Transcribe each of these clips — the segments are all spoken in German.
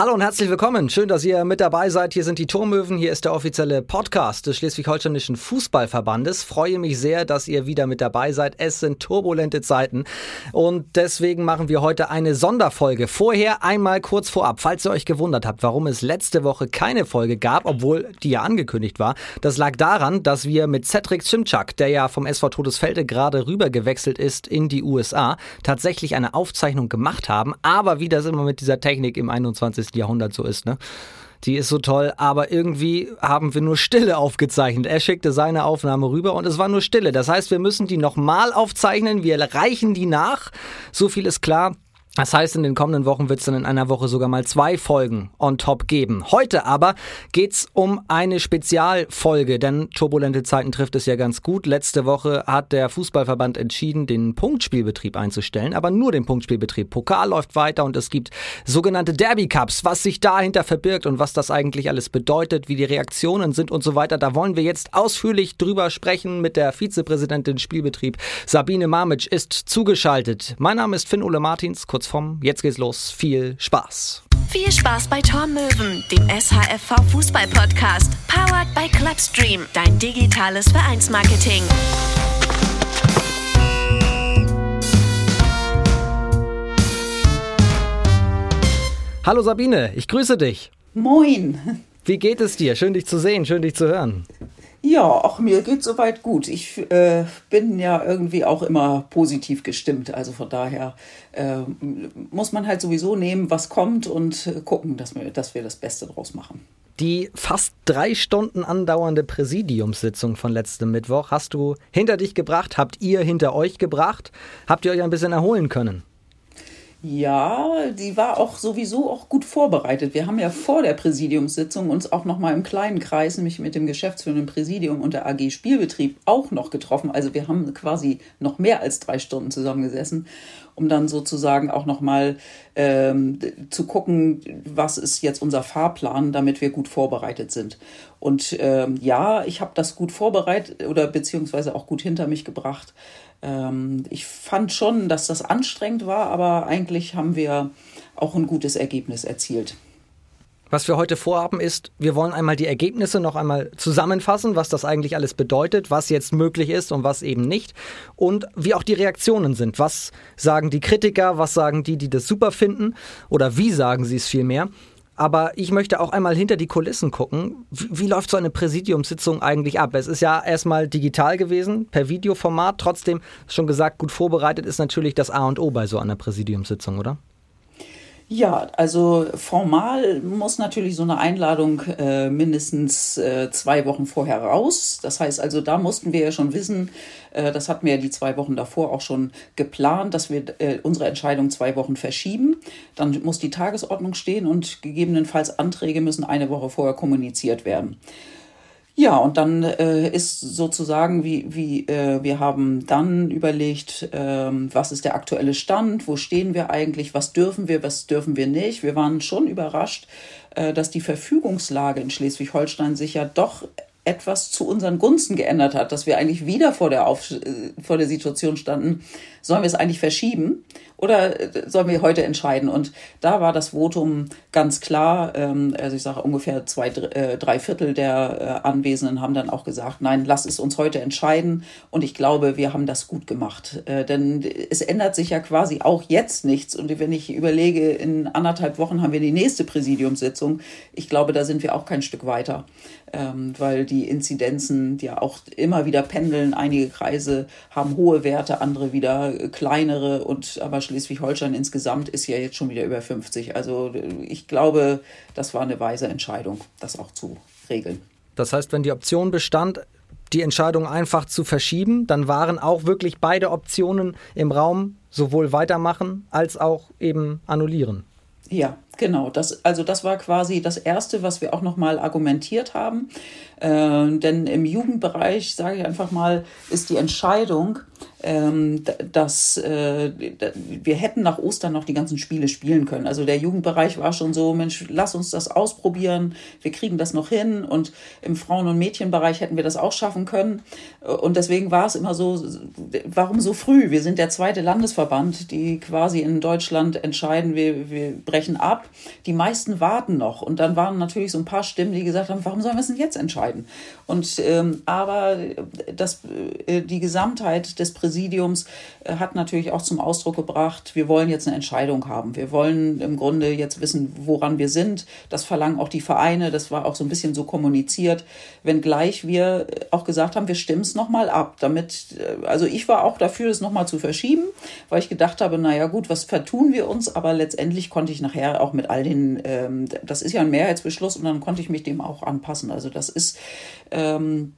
Hallo und herzlich willkommen. Schön, dass ihr mit dabei seid. Hier sind die Turmöwen. Hier ist der offizielle Podcast des Schleswig-Holsteinischen Fußballverbandes. Freue mich sehr, dass ihr wieder mit dabei seid. Es sind turbulente Zeiten und deswegen machen wir heute eine Sonderfolge. Vorher einmal kurz vorab, falls ihr euch gewundert habt, warum es letzte Woche keine Folge gab, obwohl die ja angekündigt war. Das lag daran, dass wir mit Cedric Cimczak, der ja vom SV Todesfelde gerade rüber gewechselt ist in die USA, tatsächlich eine Aufzeichnung gemacht haben. Aber wie das immer mit dieser Technik im 21 20. Jahrhundert so ist, ne? Die ist so toll, aber irgendwie haben wir nur Stille aufgezeichnet. Er schickte seine Aufnahme rüber und es war nur Stille. Das heißt, wir müssen die nochmal aufzeichnen. Wir reichen die nach. So viel ist klar. Das heißt, in den kommenden Wochen wird es dann in einer Woche sogar mal zwei Folgen on top geben. Heute aber geht's um eine Spezialfolge, denn turbulente Zeiten trifft es ja ganz gut. Letzte Woche hat der Fußballverband entschieden, den Punktspielbetrieb einzustellen, aber nur den Punktspielbetrieb. Pokal läuft weiter und es gibt sogenannte Derby Cups. Was sich dahinter verbirgt und was das eigentlich alles bedeutet, wie die Reaktionen sind und so weiter, da wollen wir jetzt ausführlich drüber sprechen mit der Vizepräsidentin Spielbetrieb. Sabine Mamic ist zugeschaltet. Mein Name ist Finn Ole Martins. Kurz kurz vom Jetzt geht's los. Viel Spaß. Viel Spaß bei Tormöwen, dem SHFV Fußball Podcast. Powered by Clubstream, dein digitales Vereinsmarketing. Hallo Sabine, ich grüße dich. Moin. Wie geht es dir? Schön dich zu sehen, schön dich zu hören. Ja, auch mir geht soweit gut. Ich äh, bin ja irgendwie auch immer positiv gestimmt. Also von daher äh, muss man halt sowieso nehmen, was kommt und gucken, dass wir, dass wir das Beste draus machen. Die fast drei Stunden andauernde Präsidiumssitzung von letztem Mittwoch hast du hinter dich gebracht, habt ihr hinter euch gebracht. Habt ihr euch ein bisschen erholen können? Ja, die war auch sowieso auch gut vorbereitet. Wir haben ja vor der Präsidiumssitzung uns auch noch mal im kleinen Kreis, nämlich mit dem geschäftsführenden Präsidium und der AG Spielbetrieb auch noch getroffen. Also wir haben quasi noch mehr als drei Stunden zusammengesessen, um dann sozusagen auch noch mal ähm, zu gucken, was ist jetzt unser Fahrplan, damit wir gut vorbereitet sind. Und ähm, ja, ich habe das gut vorbereitet oder beziehungsweise auch gut hinter mich gebracht ähm, ich fand schon, dass das anstrengend war, aber eigentlich haben wir auch ein gutes Ergebnis erzielt. Was wir heute vorhaben ist, wir wollen einmal die Ergebnisse noch einmal zusammenfassen, was das eigentlich alles bedeutet, was jetzt möglich ist und was eben nicht und wie auch die Reaktionen sind. Was sagen die Kritiker, was sagen die, die das super finden oder wie sagen sie es vielmehr aber ich möchte auch einmal hinter die Kulissen gucken. Wie, wie, läuft so eine Präsidiumssitzung eigentlich ab? Es ist ja erstmal digital gewesen, per Videoformat. Trotzdem, schon gesagt, gut vorbereitet ist natürlich das A und O bei so einer Präsidiumssitzung, oder? Ja, also formal muss natürlich so eine Einladung äh, mindestens äh, zwei Wochen vorher raus. Das heißt also, da mussten wir ja schon wissen, äh, das hatten wir ja die zwei Wochen davor auch schon geplant, dass wir äh, unsere Entscheidung zwei Wochen verschieben. Dann muss die Tagesordnung stehen und gegebenenfalls Anträge müssen eine Woche vorher kommuniziert werden. Ja, und dann äh, ist sozusagen, wie, wie äh, wir haben dann überlegt, äh, was ist der aktuelle Stand, wo stehen wir eigentlich, was dürfen wir, was dürfen wir nicht. Wir waren schon überrascht, äh, dass die Verfügungslage in Schleswig-Holstein sich ja doch etwas zu unseren Gunsten geändert hat, dass wir eigentlich wieder vor der, Auf äh, vor der Situation standen, sollen wir es eigentlich verschieben oder äh, sollen wir heute entscheiden? Und da war das Votum ganz klar. Ähm, also ich sage ungefähr zwei, äh, drei Viertel der Anwesenden haben dann auch gesagt, nein, lass es uns heute entscheiden. Und ich glaube, wir haben das gut gemacht. Denn es ändert sich ja quasi auch jetzt nichts. Und wenn ich überlege, in anderthalb Wochen haben wir die nächste Präsidiumssitzung. Ich glaube, da sind wir auch kein Stück weiter ähm, weil die Inzidenzen ja auch immer wieder pendeln. Einige Kreise haben hohe Werte, andere wieder kleinere und aber Schleswig-Holstein insgesamt ist ja jetzt schon wieder über 50. Also ich glaube, das war eine weise Entscheidung, das auch zu regeln. Das heißt, wenn die Option bestand, die Entscheidung einfach zu verschieben, dann waren auch wirklich beide Optionen im Raum, sowohl weitermachen als auch eben annullieren. Ja, genau. Das, also das war quasi das Erste, was wir auch nochmal argumentiert haben. Äh, denn im Jugendbereich, sage ich einfach mal, ist die Entscheidung, ähm, dass äh, wir hätten nach Ostern noch die ganzen Spiele spielen können. Also der Jugendbereich war schon so, Mensch, lass uns das ausprobieren, wir kriegen das noch hin und im Frauen- und Mädchenbereich hätten wir das auch schaffen können. Und deswegen war es immer so, warum so früh? Wir sind der zweite Landesverband, die quasi in Deutschland entscheiden, wir, wir brechen ab Die meisten warten noch. Und dann waren natürlich so ein paar Stimmen, die gesagt haben, warum sollen wir es denn jetzt entscheiden? Und ähm, aber das, äh, die Gesamtheit des Präsidiums äh, hat natürlich auch zum Ausdruck gebracht, wir wollen jetzt eine Entscheidung haben. Wir wollen im Grunde jetzt wissen, woran wir sind. Das verlangen auch die Vereine. Das war auch so ein bisschen so kommuniziert. Wenngleich wir auch gesagt haben, wir stimmen es nochmal ab. Damit, äh, also ich war auch dafür, es nochmal zu verschieben, weil ich gedacht habe, naja gut, was vertun wir uns? Aber letztendlich konnte ich nachher auch mit all den, ähm, das ist ja ein Mehrheitsbeschluss und dann konnte ich mich dem auch anpassen. Also das ist ähm,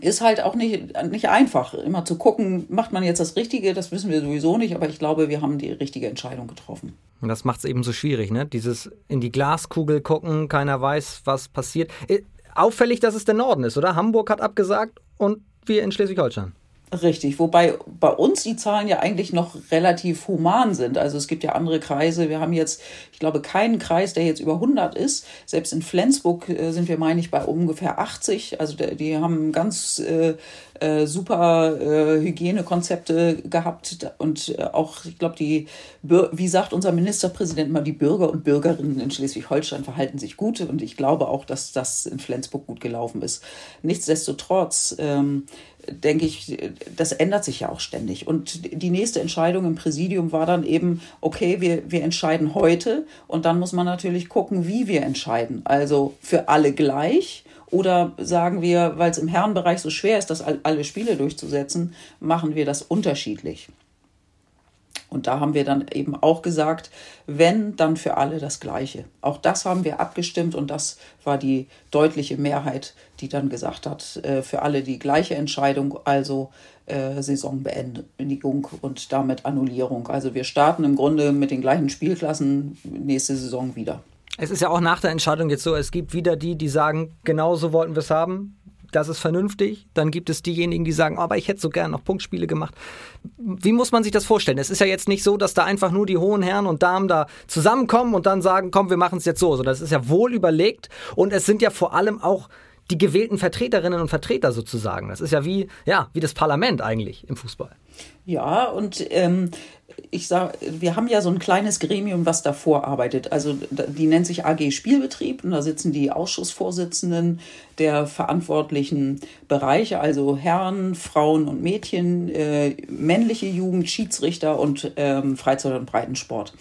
ist halt auch nicht, nicht einfach, immer zu gucken, macht man jetzt das Richtige, das wissen wir sowieso nicht, aber ich glaube, wir haben die richtige Entscheidung getroffen. Und das macht es eben so schwierig, ne? Dieses in die Glaskugel gucken, keiner weiß, was passiert. Äh, auffällig, dass es der Norden ist, oder? Hamburg hat abgesagt und wir in Schleswig-Holstein. Richtig, wobei bei uns die Zahlen ja eigentlich noch relativ human sind. Also es gibt ja andere Kreise. Wir haben jetzt, ich glaube, keinen Kreis, der jetzt über 100 ist. Selbst in Flensburg äh, sind wir, meine ich, bei ungefähr 80. Also die haben ganz äh, äh, super äh, Hygienekonzepte gehabt und äh, auch, ich glaube, die, wie sagt unser Ministerpräsident mal, die Bürger und Bürgerinnen in Schleswig-Holstein verhalten sich gut und ich glaube auch, dass das in Flensburg gut gelaufen ist. Nichtsdestotrotz ähm, denke ich, das ändert sich ja auch ständig. Und die nächste Entscheidung im Präsidium war dann eben, okay, wir, wir entscheiden heute und dann muss man natürlich gucken, wie wir entscheiden. Also für alle gleich oder sagen wir, weil es im Herrenbereich so schwer ist, das alle Spiele durchzusetzen, machen wir das unterschiedlich. Und da haben wir dann eben auch gesagt, wenn, dann für alle das Gleiche. Auch das haben wir abgestimmt und das war die deutliche Mehrheit, die dann gesagt hat, äh, für alle die gleiche Entscheidung, also äh, Saisonbeendigung und damit Annullierung. Also wir starten im Grunde mit den gleichen Spielklassen nächste Saison wieder. Es ist ja auch nach der Entscheidung jetzt so, es gibt wieder die, die sagen, genau so wollten wir es haben das ist vernünftig. Dann gibt es diejenigen, die sagen, aber ich hätte so gerne noch Punktspiele gemacht. Wie muss man sich das vorstellen? Es ist ja jetzt nicht so, dass da einfach nur die hohen Herren und Damen da zusammenkommen und dann sagen, komm, wir machen es jetzt so. Das ist ja wohl überlegt und es sind ja vor allem auch die gewählten Vertreterinnen und Vertreter sozusagen. Das ist ja wie, ja, wie das Parlament eigentlich im Fußball. Ja, und ähm, ich sage, wir haben ja so ein kleines Gremium, was davor arbeitet. Also die nennt sich AG Spielbetrieb und da sitzen die Ausschussvorsitzenden der verantwortlichen Bereiche, also Herren, Frauen und Mädchen, äh, männliche Jugend, Schiedsrichter und ähm, Freizeit- und Breitensport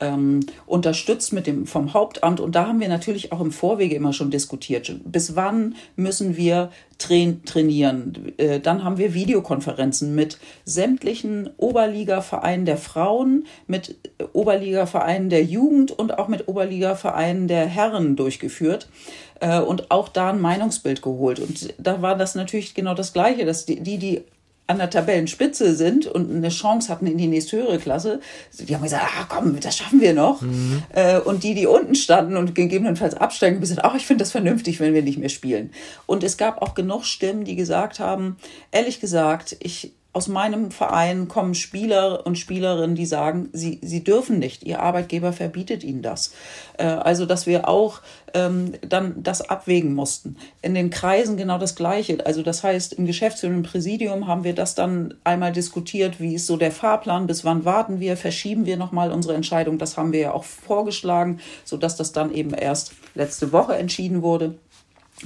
ähm, unterstützt mit dem vom Hauptamt. Und da haben wir natürlich auch im Vorwege immer schon diskutiert. Bis wann müssen wir train trainieren? Äh, dann haben wir Videokonferenzen mit sämtlichen Oberligavereinen der Frauen, mit Oberligavereinen der Jugend und auch mit Oberligavereinen der Herren durchgeführt äh, und auch da ein Meinungsbild geholt. Und da war das natürlich genau das Gleiche, dass die, die an der Tabellenspitze sind und eine Chance hatten in die nächsthöhere Klasse, die haben gesagt, ah, komm, das schaffen wir noch. Mhm. Äh, und die, die unten standen und gegebenenfalls absteigen, haben gesagt, ach, ich finde das vernünftig, wenn wir nicht mehr spielen. Und es gab auch genug Stimmen, die gesagt haben, ehrlich gesagt, ich aus meinem Verein kommen Spieler und Spielerinnen, die sagen, sie, sie dürfen nicht, ihr Arbeitgeber verbietet ihnen das. Äh, also, dass wir auch ähm, dann das abwägen mussten. In den Kreisen genau das Gleiche. Also, das heißt, im Geschäftsführenden Präsidium haben wir das dann einmal diskutiert, wie ist so der Fahrplan, bis wann warten wir, verschieben wir nochmal unsere Entscheidung. Das haben wir ja auch vorgeschlagen, sodass das dann eben erst letzte Woche entschieden wurde.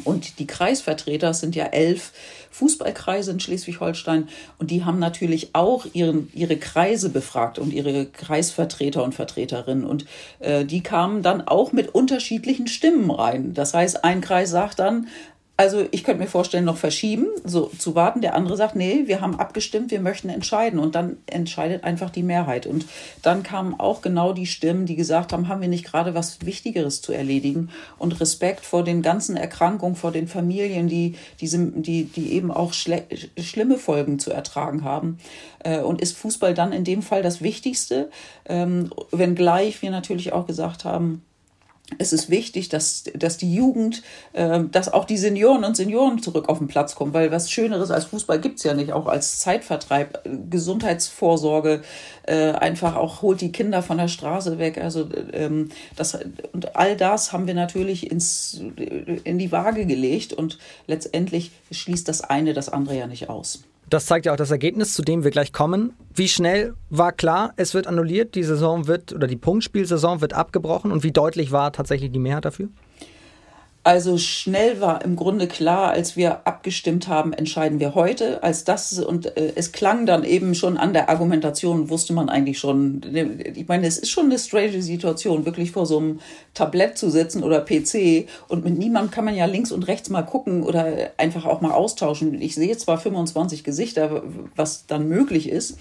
Und die Kreisvertreter sind ja elf Fußballkreise in Schleswig-Holstein und die haben natürlich auch ihren, ihre Kreise befragt und ihre Kreisvertreter und Vertreterinnen und äh, die kamen dann auch mit unterschiedlichen Stimmen rein. Das heißt, ein Kreis sagt dann, also ich könnte mir vorstellen, noch verschieben, so zu warten. Der andere sagt, nee, wir haben abgestimmt, wir möchten entscheiden. Und dann entscheidet einfach die Mehrheit. Und dann kamen auch genau die Stimmen, die gesagt haben, haben wir nicht gerade was Wichtigeres zu erledigen? Und Respekt vor den ganzen Erkrankungen, vor den Familien, die, diese, die, die eben auch schlimme Folgen zu ertragen haben. Äh, und ist Fußball dann in dem Fall das Wichtigste? Ähm, wenngleich wir natürlich auch gesagt haben, es ist wichtig, dass, dass die Jugend, äh, dass auch die Senioren und Senioren zurück auf den Platz kommen, weil was Schöneres als Fußball gibt's ja nicht, auch als Zeitvertreib, Gesundheitsvorsorge, äh, einfach auch holt die Kinder von der Straße weg. Also ähm, das und all das haben wir natürlich ins, in die Waage gelegt und letztendlich schließt das eine das andere ja nicht aus. Das zeigt ja auch das Ergebnis, zu dem wir gleich kommen. Wie schnell war klar, es wird annulliert, die Saison wird oder die Punktspielsaison wird abgebrochen und wie deutlich war tatsächlich die Mehrheit dafür? Also schnell war im Grunde klar, als wir abgestimmt haben, entscheiden wir heute. Als das und äh, es klang dann eben schon an der Argumentation, wusste man eigentlich schon. Ich meine, es ist schon eine strange Situation, wirklich vor so einem Tablett zu sitzen oder PC und mit niemandem kann man ja links und rechts mal gucken oder einfach auch mal austauschen. Ich sehe zwar 25 Gesichter, was dann möglich ist,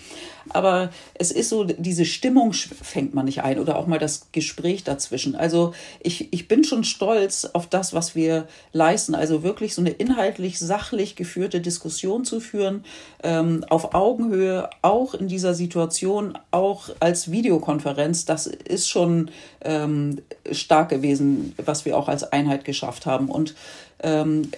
aber es ist so, diese Stimmung fängt man nicht ein oder auch mal das Gespräch dazwischen. Also ich, ich bin schon stolz auf das, was wir leisten. Also wirklich so eine inhaltlich, sachlich geführte Diskussion zu führen, ähm, auf Augenhöhe, auch in dieser Situation, auch als Videokonferenz, das ist schon ähm, stark gewesen, was wir auch als Einheit geschafft haben. Und ähm,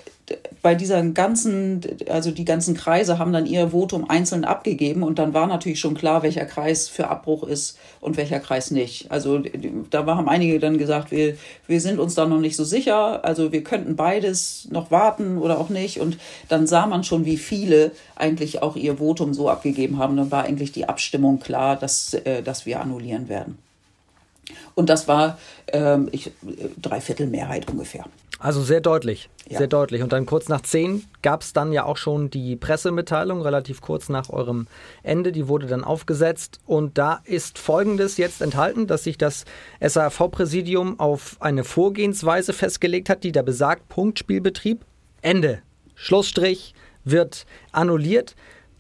bei dieser ganzen, also die ganzen Kreise haben dann ihr Votum einzeln abgegeben und dann war natürlich schon klar, welcher Kreis für Abbruch ist und welcher Kreis nicht. Also da haben einige dann gesagt, wir, wir sind uns da noch nicht so sicher, also wir könnten beides noch warten oder auch nicht. Und dann sah man schon, wie viele eigentlich auch ihr Votum so abgegeben haben. Dann war eigentlich die Abstimmung klar, dass, äh, dass wir annullieren werden. Und das war ähm, ich, Dreiviertel Mehrheit ungefähr. Also sehr deutlich, ja. sehr deutlich. Und dann kurz nach zehn gab es dann ja auch schon die Pressemitteilung, relativ kurz nach eurem Ende. Die wurde dann aufgesetzt. Und da ist Folgendes jetzt enthalten, dass sich das SAV-Präsidium auf eine Vorgehensweise festgelegt hat, die da besagt, Punktspielbetrieb, Ende. Schlussstrich wird annulliert.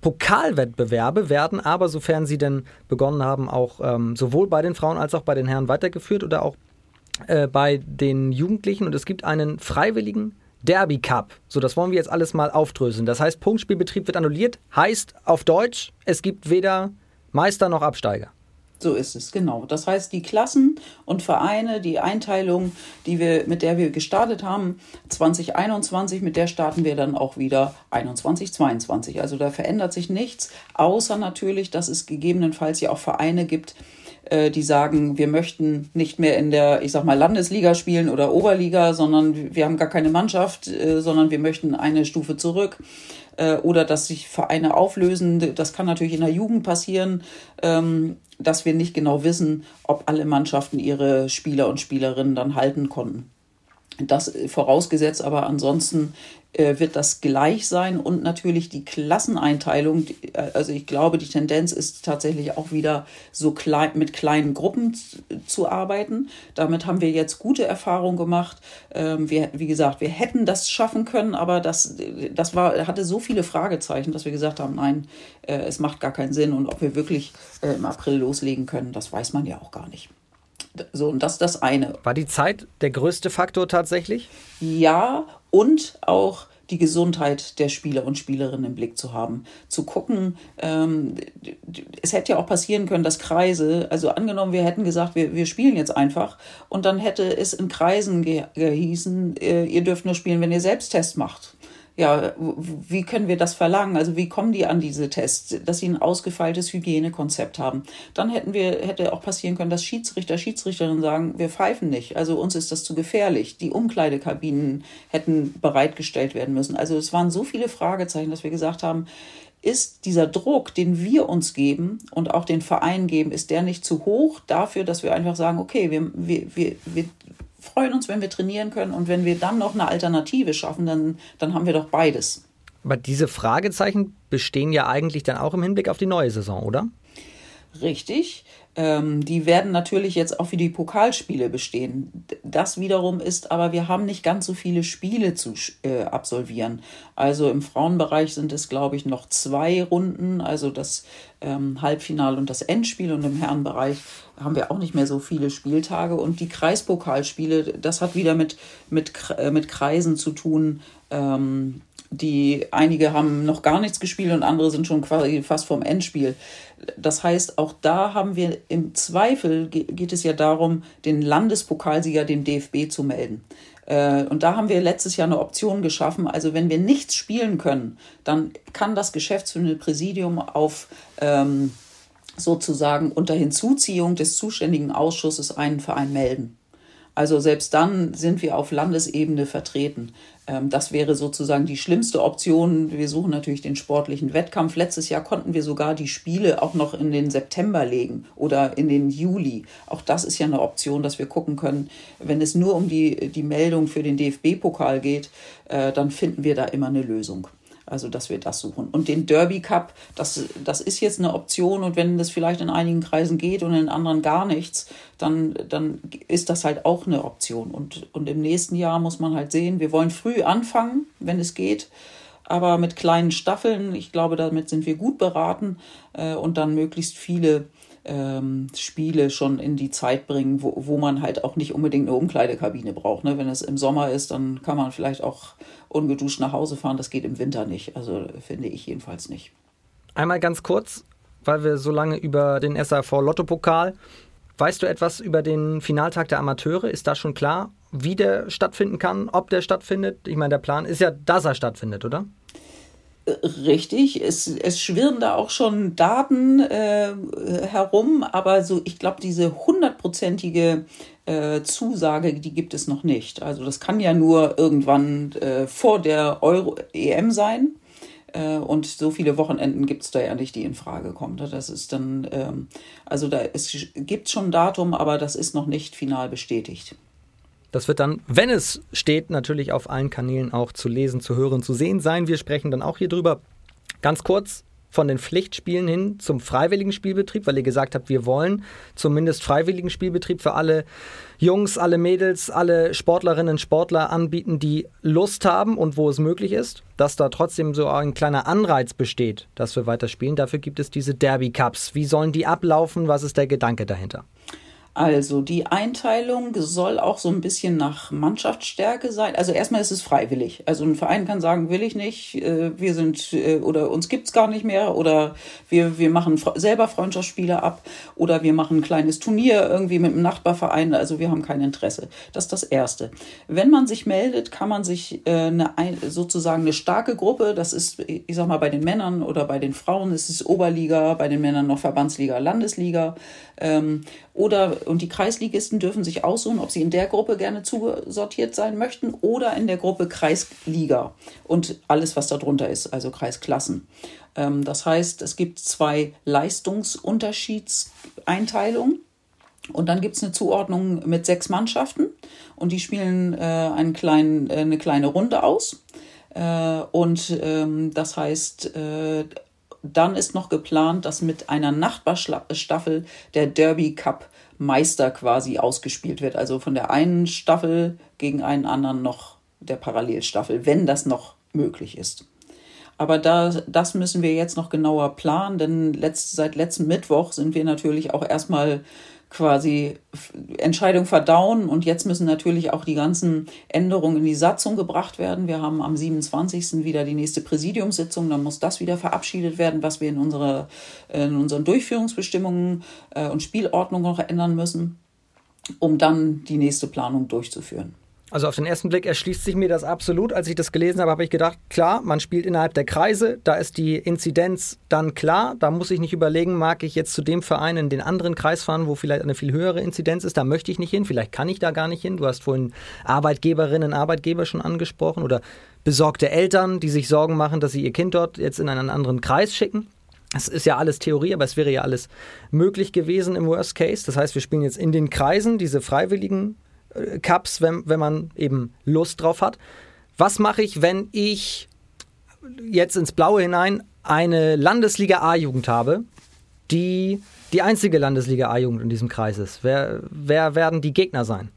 Pokalwettbewerbe werden aber, sofern sie denn begonnen haben, auch ähm, sowohl bei den Frauen als auch bei den Herren weitergeführt oder auch äh, bei den Jugendlichen. Und es gibt einen freiwilligen Derby Cup. So, das wollen wir jetzt alles mal aufdröseln. Das heißt, Punktspielbetrieb wird annulliert, heißt auf Deutsch, es gibt weder Meister noch Absteiger. So ist es, genau. Das heißt, die Klassen und Vereine, die Einteilung, die wir, mit der wir gestartet haben, 2021, mit der starten wir dann auch wieder 21, 22. Also da verändert sich nichts, außer natürlich, dass es gegebenenfalls ja auch Vereine gibt, äh, die sagen, wir möchten nicht mehr in der, ich sag mal, Landesliga spielen oder Oberliga, sondern wir haben gar keine Mannschaft, äh, sondern wir möchten eine Stufe zurück äh, oder dass sich Vereine auflösen. Das kann natürlich in der Jugend passieren. Ähm, dass wir nicht genau wissen, ob alle Mannschaften ihre Spieler und Spielerinnen dann halten konnten. Das vorausgesetzt, aber ansonsten wird das gleich sein und natürlich die Klasseneinteilung. Äh, also ich glaube, die Tendenz ist tatsächlich auch wieder so klein, mit kleinen Gruppen zu arbeiten. Damit haben wir jetzt gute Erfahrungen gemacht. Ähm, wir, wie gesagt, wir hätten das schaffen können, aber das, das war, hatte so viele Fragezeichen, dass wir gesagt haben, nein, äh, es macht gar keinen Sinn und ob wir wirklich im April loslegen können, das weiß man ja auch gar nicht. So, und das ist das eine. War die Zeit der größte Faktor tatsächlich? Ja, und auch die Gesundheit der Spieler und Spielerinnen im Blick zu haben. Zu gucken, ähm, es hätte ja auch passieren können, dass Kreise, also angenommen, wir hätten gesagt, wir, wir spielen jetzt einfach und dann hätte es in Kreisen gehießen, äh, ihr dürft nur spielen, wenn ihr Selbsttest macht ja, wie können wir das verlangen? Also wie kommen die an diese Tests, dass sie ein ausgefeiltes Hygienekonzept haben? Dann hätten wir, hätte auch passieren können, dass Schiedsrichter, Schiedsrichterinnen sagen, wir pfeifen nicht. Also uns ist das zu gefährlich. Die Umkleidekabinen hätten bereitgestellt werden müssen. Also es waren so viele Fragezeichen, dass wir gesagt haben, ist dieser Druck, den wir uns geben und auch den Verein geben, ist der nicht zu hoch dafür, dass wir einfach sagen, okay, wir, wir, wir, wir freuen uns, wenn wir trainieren können und wenn wir dann noch eine Alternative schaffen, dann, dann haben wir doch beides. Aber diese Fragezeichen bestehen ja eigentlich dann auch im Hinblick auf die neue Saison, oder? Richtig. Ähm, die werden natürlich jetzt auch für die Pokalspiele bestehen. Das wiederum ist aber, wir haben nicht ganz so viele Spiele zu äh, absolvieren. Also im Frauenbereich sind es, glaube ich, noch zwei Runden, also das ähm, Halbfinale und das Endspiel. Und im Herrenbereich haben wir auch nicht mehr so viele Spieltage. Und die Kreispokalspiele, das hat wieder mit, mit, äh, mit Kreisen zu tun. Ähm, die einige haben noch gar nichts gespielt und andere sind schon quasi fast vom Endspiel. Das heißt, auch da haben wir im Zweifel geht es ja darum, den Landespokalsieger dem DFB zu melden. Äh, und da haben wir letztes Jahr eine Option geschaffen. Also wenn wir nichts spielen können, dann kann das geschäftsführende Präsidium auf ähm, sozusagen unter Hinzuziehung des zuständigen Ausschusses einen Verein melden. Also selbst dann sind wir auf Landesebene vertreten. Ähm, das wäre sozusagen die schlimmste Option. Wir suchen natürlich den sportlichen Wettkampf. Letztes Jahr konnten wir sogar die Spiele auch noch in den September legen oder in den Juli. Auch das ist ja eine Option, dass wir gucken können, wenn es nur um die, die Meldung für den DFB-Pokal geht, äh, dann finden wir da immer eine Lösung. Also, dass wir das suchen. Und den Derby Cup, das, das ist jetzt eine Option. Und wenn das vielleicht in einigen Kreisen geht und in anderen gar nichts, dann, dann ist das halt auch eine Option. Und, und im nächsten Jahr muss man halt sehen, wir wollen früh anfangen, wenn es geht. Aber mit kleinen Staffeln, ich glaube, damit sind wir gut beraten äh, und dann möglichst viele ähm, Spiele schon in die Zeit bringen, wo, wo man halt auch nicht unbedingt eine Umkleidekabine braucht. Ne? Wenn es im Sommer ist, dann kann man vielleicht auch ungeduscht nach Hause fahren. Das geht im Winter nicht. Also finde ich jedenfalls nicht. Einmal ganz kurz, weil wir so lange über den SAV Lotto-Pokal. Weißt du etwas über den Finaltag der Amateure? Ist da schon klar, wie der stattfinden kann, ob der stattfindet? Ich meine, der Plan ist ja, dass er stattfindet, oder? Richtig, es, es schwirren da auch schon Daten äh, herum, aber so, ich glaube, diese hundertprozentige äh, Zusage, die gibt es noch nicht. Also das kann ja nur irgendwann äh, vor der Euro-EM sein. Äh, und so viele Wochenenden gibt es da ja nicht, die in Frage kommen. Das ist dann, ähm, also da es gibt schon ein Datum, aber das ist noch nicht final bestätigt. Das wird dann, wenn es steht, natürlich auf allen Kanälen auch zu lesen, zu hören, zu sehen sein. Wir sprechen dann auch hier drüber. Ganz kurz von den Pflichtspielen hin zum freiwilligen Spielbetrieb, weil ihr gesagt habt, wir wollen zumindest freiwilligen Spielbetrieb für alle Jungs, alle Mädels, alle Sportlerinnen, Sportler anbieten, die Lust haben und wo es möglich ist, dass da trotzdem so ein kleiner Anreiz besteht, dass wir weiterspielen. Dafür gibt es diese Derby Cups. Wie sollen die ablaufen? Was ist der Gedanke dahinter? Also die Einteilung soll auch so ein bisschen nach Mannschaftsstärke sein. Also erstmal ist es freiwillig. Also ein Verein kann sagen, will ich nicht, äh, wir sind äh, oder uns gibt's gar nicht mehr oder wir, wir machen selber Freundschaftsspiele ab oder wir machen ein kleines Turnier irgendwie mit einem Nachbarverein. Also wir haben kein Interesse. Das ist das Erste. Wenn man sich meldet, kann man sich äh, eine, sozusagen eine starke Gruppe, das ist, ich sag mal, bei den Männern oder bei den Frauen ist es Oberliga, bei den Männern noch Verbandsliga, Landesliga ähm, oder, und die Kreisligisten dürfen sich aussuchen, ob sie in der Gruppe gerne zusortiert sein möchten oder in der Gruppe Kreisliga und alles, was darunter ist, also Kreisklassen. Ähm, das heißt, es gibt zwei Leistungsunterschiedseinteilungen. Und dann gibt es eine Zuordnung mit sechs Mannschaften und die spielen äh, einen kleinen, äh, eine kleine Runde aus. Äh, und ähm, das heißt, äh, dann ist noch geplant, dass mit einer Nachbarstaffel der Derby Cup Meister quasi ausgespielt wird. Also von der einen Staffel gegen einen anderen noch der Parallelstaffel, wenn das noch möglich ist. Aber da, das müssen wir jetzt noch genauer planen, denn letzt, seit letztem Mittwoch sind wir natürlich auch erstmal quasi Entscheidung verdauen. Und jetzt müssen natürlich auch die ganzen Änderungen in die Satzung gebracht werden. Wir haben am 27. wieder die nächste Präsidiumssitzung. Dann muss das wieder verabschiedet werden, was wir in, unsere, in unseren Durchführungsbestimmungen äh, und Spielordnung noch ändern müssen, um dann die nächste Planung durchzuführen. Also auf den ersten Blick erschließt sich mir das absolut. Als ich das gelesen habe, habe ich gedacht, klar, man spielt innerhalb der Kreise, da ist die Inzidenz dann klar. Da muss ich nicht überlegen, mag ich jetzt zu dem Verein in den anderen Kreis fahren, wo vielleicht eine viel höhere Inzidenz ist. Da möchte ich nicht hin, vielleicht kann ich da gar nicht hin. Du hast vorhin Arbeitgeberinnen und Arbeitgeber schon angesprochen oder besorgte Eltern, die sich Sorgen machen, dass sie ihr Kind dort jetzt in einen anderen Kreis schicken. Das ist ja alles Theorie, aber es wäre ja alles möglich gewesen im Worst Case. Das heißt, wir spielen jetzt in den Kreisen diese freiwilligen Cups, wenn, wenn man eben Lust drauf hat. Was mache ich, wenn ich jetzt ins Blaue hinein eine Landesliga A-Jugend habe, die die einzige Landesliga A-Jugend in diesem Kreis ist? Wer, wer werden die Gegner sein?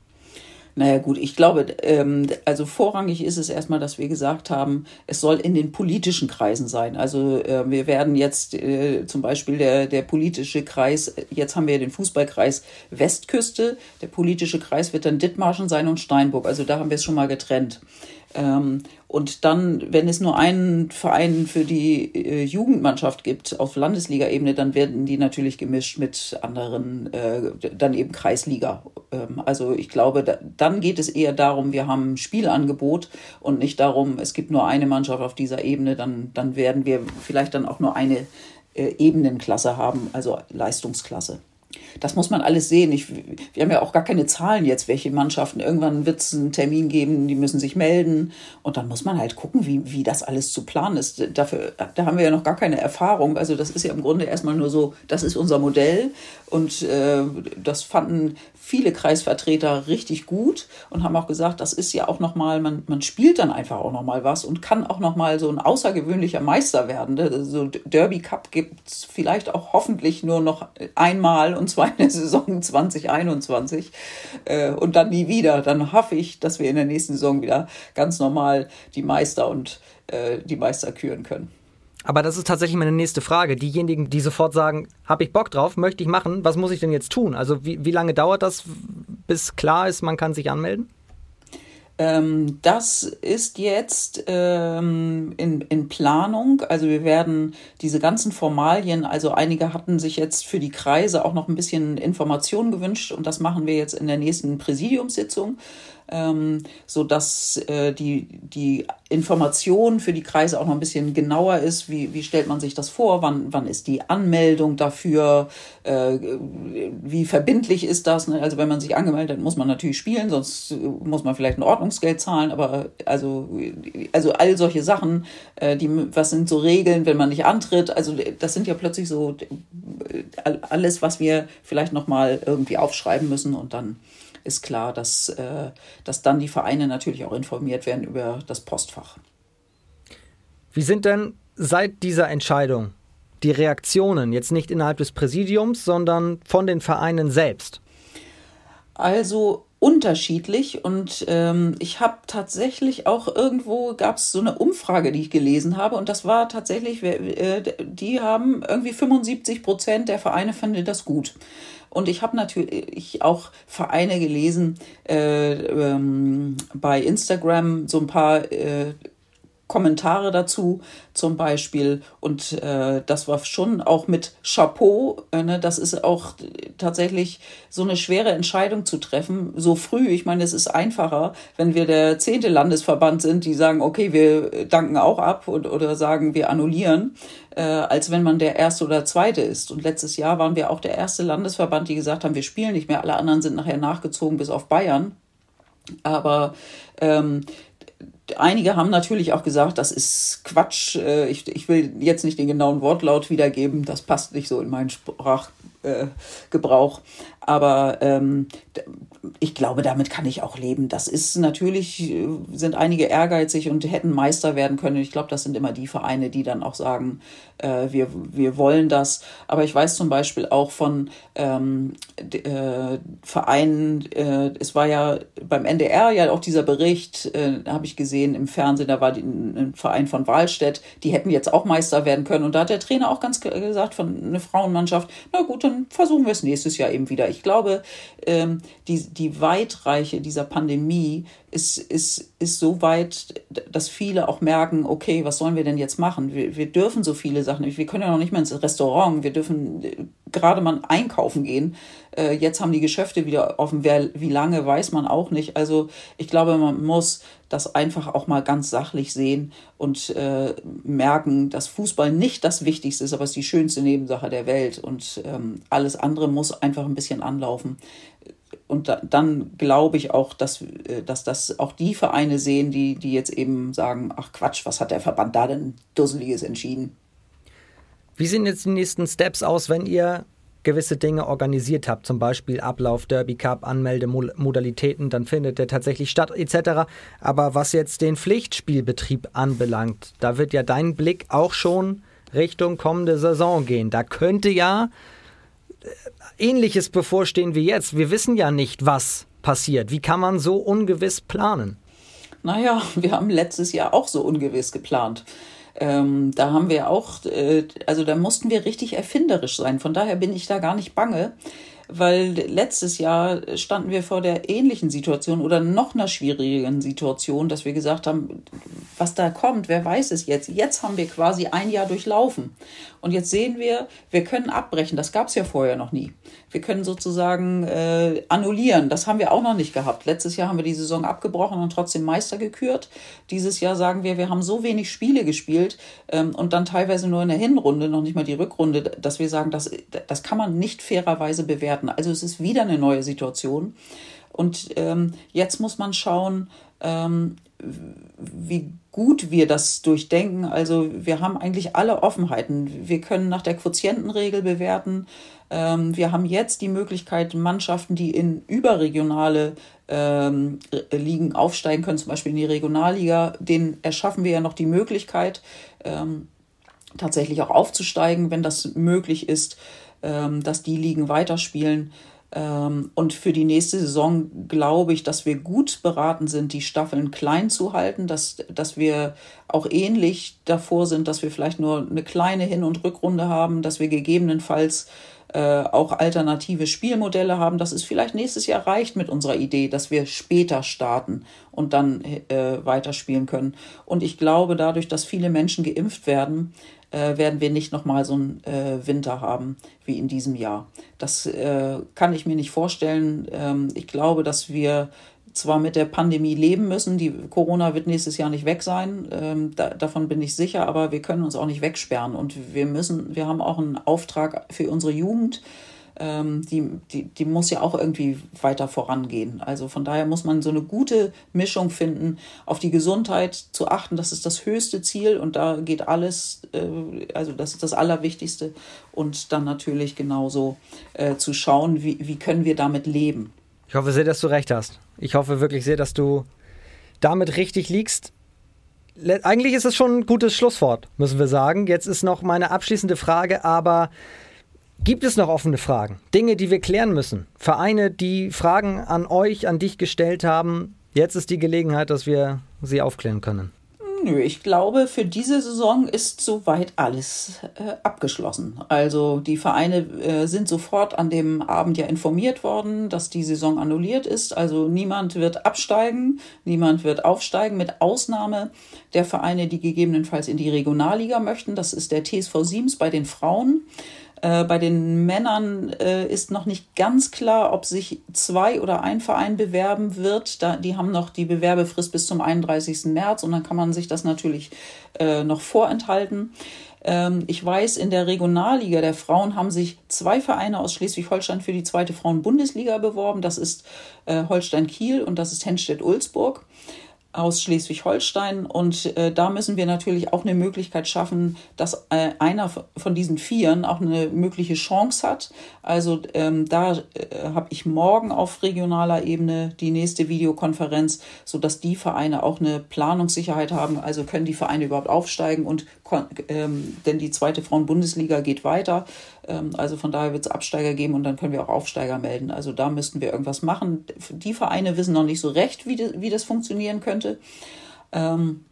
Naja gut, ich glaube, ähm, also vorrangig ist es erstmal, dass wir gesagt haben, es soll in den politischen Kreisen sein. Also äh, wir werden jetzt äh, zum Beispiel der, der politische Kreis, jetzt haben wir den Fußballkreis Westküste, der politische Kreis wird dann Dithmarschen sein und Steinburg. Also da haben wir es schon mal getrennt. Ähm, und dann, wenn es nur einen Verein für die äh, Jugendmannschaft gibt auf Landesliga-Ebene, dann werden die natürlich gemischt mit anderen, äh, dann eben Kreisliga. Ähm, also ich glaube, da, dann geht es eher darum, wir haben Spielangebot und nicht darum, es gibt nur eine Mannschaft auf dieser Ebene, dann, dann werden wir vielleicht dann auch nur eine äh, Ebenenklasse haben, also Leistungsklasse. Das muss man alles sehen. Ich, wir haben ja auch gar keine Zahlen jetzt, welche Mannschaften. Irgendwann wird es einen Termin geben, die müssen sich melden. Und dann muss man halt gucken, wie, wie das alles zu planen ist. Dafür, da haben wir ja noch gar keine Erfahrung. Also das ist ja im Grunde erstmal nur so, das ist unser Modell. Und äh, das fanden viele Kreisvertreter richtig gut und haben auch gesagt, das ist ja auch nochmal, man, man spielt dann einfach auch nochmal was und kann auch nochmal so ein außergewöhnlicher Meister werden. So Derby Cup gibt es vielleicht auch hoffentlich nur noch einmal und zwar in der Saison 2021 äh, und dann nie wieder. Dann hoffe ich, dass wir in der nächsten Saison wieder ganz normal die Meister und äh, die Meister küren können. Aber das ist tatsächlich meine nächste Frage. Diejenigen, die sofort sagen, habe ich Bock drauf, möchte ich machen, was muss ich denn jetzt tun? Also wie, wie lange dauert das, bis klar ist, man kann sich anmelden? Ähm, das ist jetzt ähm, in, in Planung. Also wir werden diese ganzen Formalien, also einige hatten sich jetzt für die Kreise auch noch ein bisschen Informationen gewünscht und das machen wir jetzt in der nächsten Präsidiumssitzung ähm, so dass äh, die, die Information für die Kreise auch noch ein bisschen genauer ist. Wie, wie stellt man sich das vor? Wann, wann ist die Anmeldung dafür? Äh, wie verbindlich ist das? Ne? Also wenn man sich angemeldet hat, muss man natürlich spielen, sonst muss man vielleicht ein Ordnungsgeld zahlen. Aber also, also all solche Sachen, äh, die, was sind so Regeln, wenn man nicht antritt? Also das sind ja plötzlich so äh, alles, was wir vielleicht noch mal irgendwie aufschreiben müssen und dann ist klar, dass, äh, dass dann die Vereine natürlich auch informiert werden über das Postfach. Wie sind denn seit dieser Entscheidung die Reaktionen, jetzt nicht innerhalb des Präsidiums, sondern von den Vereinen selbst? Also unterschiedlich und ähm, ich habe tatsächlich auch irgendwo gab es so eine Umfrage, die ich gelesen habe und das war tatsächlich, äh, die haben irgendwie 75 Prozent der Vereine fanden das gut. Und ich habe natürlich auch Vereine gelesen äh, ähm, bei Instagram, so ein paar äh, Kommentare dazu zum Beispiel. Und äh, das war schon auch mit Chapeau. Äh, ne? Das ist auch tatsächlich so eine schwere Entscheidung zu treffen, so früh. Ich meine, es ist einfacher, wenn wir der zehnte Landesverband sind, die sagen, okay, wir danken auch ab und, oder sagen, wir annullieren, äh, als wenn man der erste oder zweite ist. Und letztes Jahr waren wir auch der erste Landesverband, die gesagt haben, wir spielen nicht mehr. Alle anderen sind nachher nachgezogen bis auf Bayern. Aber ähm, einige haben natürlich auch gesagt, das ist Quatsch. Äh, ich, ich will jetzt nicht den genauen Wortlaut wiedergeben, das passt nicht so in meinen Sprachgebrauch. Aber ähm, ich glaube, damit kann ich auch leben. Das ist natürlich, äh, sind einige ehrgeizig und hätten Meister werden können. Ich glaube, das sind immer die Vereine, die dann auch sagen, äh, wir, wir wollen das. Aber ich weiß zum Beispiel auch von ähm, äh, Vereinen, äh, es war ja beim NDR ja auch dieser Bericht, äh, habe ich gesehen im Fernsehen, da war die, ein Verein von Wahlstedt, die hätten jetzt auch Meister werden können. Und da hat der Trainer auch ganz gesagt von einer Frauenmannschaft, na gut, dann versuchen wir es nächstes Jahr eben wieder. Ich glaube, ähm, die, die Weitreiche dieser Pandemie ist, ist, ist so weit, dass viele auch merken, okay, was sollen wir denn jetzt machen? Wir, wir dürfen so viele Sachen, wir können ja noch nicht mal ins Restaurant, wir dürfen äh, gerade mal einkaufen gehen. Äh, jetzt haben die Geschäfte wieder offen, Wer, wie lange, weiß man auch nicht. Also ich glaube, man muss das einfach auch mal ganz sachlich sehen und äh, merken, dass Fußball nicht das Wichtigste ist, aber es ist die schönste Nebensache der Welt und ähm, alles andere muss einfach ein bisschen anlaufen und da, dann glaube ich auch, dass, äh, dass das auch die Vereine sehen, die, die jetzt eben sagen, ach Quatsch, was hat der Verband da denn Dusseliges entschieden? Wie sehen jetzt die nächsten Steps aus, wenn ihr gewisse Dinge organisiert habt, zum Beispiel Ablauf, Derby Cup, Anmeldemodalitäten, dann findet der tatsächlich statt etc. Aber was jetzt den Pflichtspielbetrieb anbelangt, da wird ja dein Blick auch schon Richtung kommende Saison gehen. Da könnte ja Ähnliches bevorstehen wie jetzt. Wir wissen ja nicht, was passiert. Wie kann man so ungewiss planen? Naja, wir haben letztes Jahr auch so ungewiss geplant. Ähm, da haben wir auch, äh, also da mussten wir richtig erfinderisch sein. Von daher bin ich da gar nicht bange. Weil letztes Jahr standen wir vor der ähnlichen Situation oder noch einer schwierigeren Situation, dass wir gesagt haben, was da kommt, wer weiß es jetzt. Jetzt haben wir quasi ein Jahr durchlaufen. Und jetzt sehen wir, wir können abbrechen. Das gab es ja vorher noch nie. Wir können sozusagen äh, annullieren. Das haben wir auch noch nicht gehabt. Letztes Jahr haben wir die Saison abgebrochen und trotzdem Meister gekürt. Dieses Jahr sagen wir, wir haben so wenig Spiele gespielt ähm, und dann teilweise nur in der Hinrunde, noch nicht mal die Rückrunde, dass wir sagen, das, das kann man nicht fairerweise bewerten. Also es ist wieder eine neue Situation. Und ähm, jetzt muss man schauen, ähm, wie gut wir das durchdenken. Also wir haben eigentlich alle Offenheiten. Wir können nach der Quotientenregel bewerten. Ähm, wir haben jetzt die Möglichkeit, Mannschaften, die in überregionale ähm, Ligen aufsteigen können, zum Beispiel in die Regionalliga, denen erschaffen wir ja noch die Möglichkeit, ähm, tatsächlich auch aufzusteigen, wenn das möglich ist, dass die Ligen weiterspielen. Ähm, und für die nächste Saison glaube ich, dass wir gut beraten sind, die Staffeln klein zu halten, dass, dass wir auch ähnlich davor sind, dass wir vielleicht nur eine kleine Hin- und Rückrunde haben, dass wir gegebenenfalls äh, auch alternative Spielmodelle haben, dass es vielleicht nächstes Jahr reicht mit unserer Idee, dass wir später starten und dann äh, weiterspielen können. Und ich glaube, dadurch, dass viele Menschen geimpft werden, äh, werden wir nicht nochmal so einen äh, Winter haben wie in diesem Jahr. Das äh, kann ich mir nicht vorstellen. Ähm, ich glaube, dass wir zwar mit der Pandemie leben müssen, die Corona wird nächstes Jahr nicht weg sein, ähm, da, davon bin ich sicher, aber wir können uns auch nicht wegsperren und wir müssen, wir haben auch einen Auftrag für unsere Jugend, ähm, die, die, die muss ja auch irgendwie weiter vorangehen. Also von daher muss man so eine gute Mischung finden, auf die Gesundheit zu achten, das ist das höchste Ziel und da geht alles, äh, also das ist das Allerwichtigste und dann natürlich genauso äh, zu schauen, wie, wie können wir damit leben. Ich hoffe sehr, dass du recht hast. Ich hoffe wirklich sehr, dass du damit richtig liegst. Eigentlich ist es schon ein gutes Schlusswort, müssen wir sagen. Jetzt ist noch meine abschließende Frage, aber Gibt es noch offene Fragen? Dinge, die wir klären müssen? Vereine, die Fragen an euch, an dich gestellt haben? Jetzt ist die Gelegenheit, dass wir sie aufklären können. Nö, ich glaube, für diese Saison ist soweit alles äh, abgeschlossen. Also die Vereine äh, sind sofort an dem Abend ja informiert worden, dass die Saison annulliert ist. Also niemand wird absteigen, niemand wird aufsteigen, mit Ausnahme der Vereine, die gegebenenfalls in die Regionalliga möchten. Das ist der TSV Siems bei den Frauen. Äh, bei den Männern äh, ist noch nicht ganz klar, ob sich zwei oder ein Verein bewerben wird. Da, die haben noch die Bewerbefrist bis zum 31. März und dann kann man sich das natürlich äh, noch vorenthalten. Ähm, ich weiß, in der Regionalliga der Frauen haben sich zwei Vereine aus Schleswig-Holstein für die zweite Frauenbundesliga beworben. Das ist äh, Holstein Kiel und das ist Henstedt-Ulzburg aus Schleswig-Holstein. Und äh, da müssen wir natürlich auch eine Möglichkeit schaffen, dass äh, einer von diesen Vieren auch eine mögliche Chance hat. Also ähm, da äh, habe ich morgen auf regionaler Ebene die nächste Videokonferenz, sodass die Vereine auch eine Planungssicherheit haben. Also können die Vereine überhaupt aufsteigen und ähm, denn die zweite Frauen-Bundesliga geht weiter. Ähm, also von daher wird es Absteiger geben und dann können wir auch Aufsteiger melden. Also da müssten wir irgendwas machen. Die Vereine wissen noch nicht so recht, wie, de, wie das funktionieren könnte. Ähm,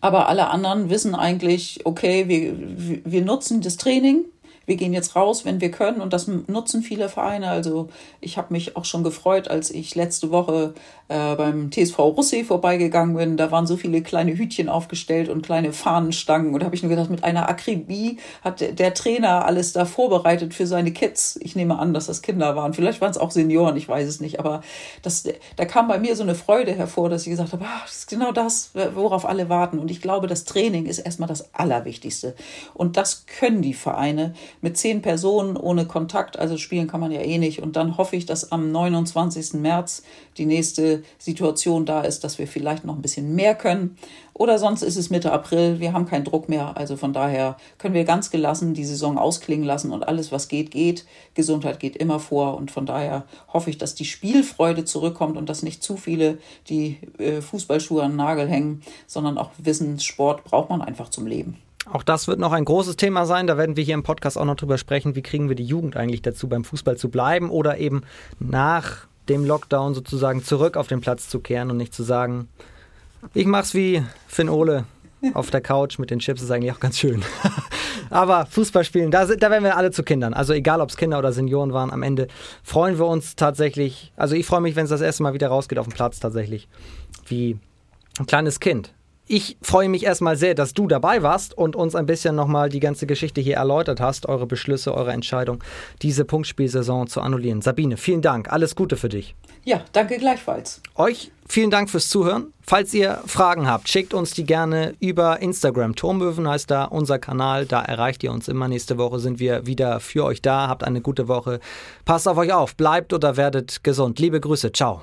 aber alle anderen wissen eigentlich, okay, wir, wir nutzen das Training, wir gehen jetzt raus, wenn wir können. Und das nutzen viele Vereine. Also ich habe mich auch schon gefreut, als ich letzte Woche äh, beim TSV Russi vorbeigegangen bin. Da waren so viele kleine Hütchen aufgestellt und kleine Fahnenstangen. Und da habe ich nur gedacht, mit einer Akribie hat der Trainer alles da vorbereitet für seine Kids. Ich nehme an, dass das Kinder waren. Vielleicht waren es auch Senioren, ich weiß es nicht. Aber das, da kam bei mir so eine Freude hervor, dass ich gesagt habe, ah, das ist genau das, worauf alle warten. Und ich glaube, das Training ist erstmal das Allerwichtigste. Und das können die Vereine mit zehn Personen ohne Kontakt, also spielen kann man ja eh nicht. Und dann hoffe ich, dass am 29. März die nächste Situation da ist, dass wir vielleicht noch ein bisschen mehr können. Oder sonst ist es Mitte April, wir haben keinen Druck mehr. Also von daher können wir ganz gelassen die Saison ausklingen lassen und alles, was geht, geht. Gesundheit geht immer vor. Und von daher hoffe ich, dass die Spielfreude zurückkommt und dass nicht zu viele die äh, Fußballschuhe an den Nagel hängen, sondern auch wissen, Sport braucht man einfach zum Leben. Auch das wird noch ein großes Thema sein. Da werden wir hier im Podcast auch noch drüber sprechen. Wie kriegen wir die Jugend eigentlich dazu, beim Fußball zu bleiben oder eben nach dem Lockdown sozusagen zurück auf den Platz zu kehren und nicht zu sagen, ich mach's wie Finn Ole auf der Couch mit den Chips, ist eigentlich auch ganz schön. Aber Fußball spielen, da, da werden wir alle zu Kindern. Also egal, ob es Kinder oder Senioren waren, am Ende freuen wir uns tatsächlich. Also ich freue mich, wenn es das erste Mal wieder rausgeht auf dem Platz tatsächlich. Wie ein kleines Kind ich freue mich erstmal sehr, dass du dabei warst und uns ein bisschen nochmal die ganze Geschichte hier erläutert hast, eure Beschlüsse, eure Entscheidung, diese Punktspielsaison zu annullieren. Sabine, vielen Dank. Alles Gute für dich. Ja, danke gleichfalls. Euch vielen Dank fürs Zuhören. Falls ihr Fragen habt, schickt uns die gerne über Instagram. Turmöwen heißt da unser Kanal. Da erreicht ihr uns immer. Nächste Woche sind wir wieder für euch da. Habt eine gute Woche. Passt auf euch auf. Bleibt oder werdet gesund. Liebe Grüße. Ciao.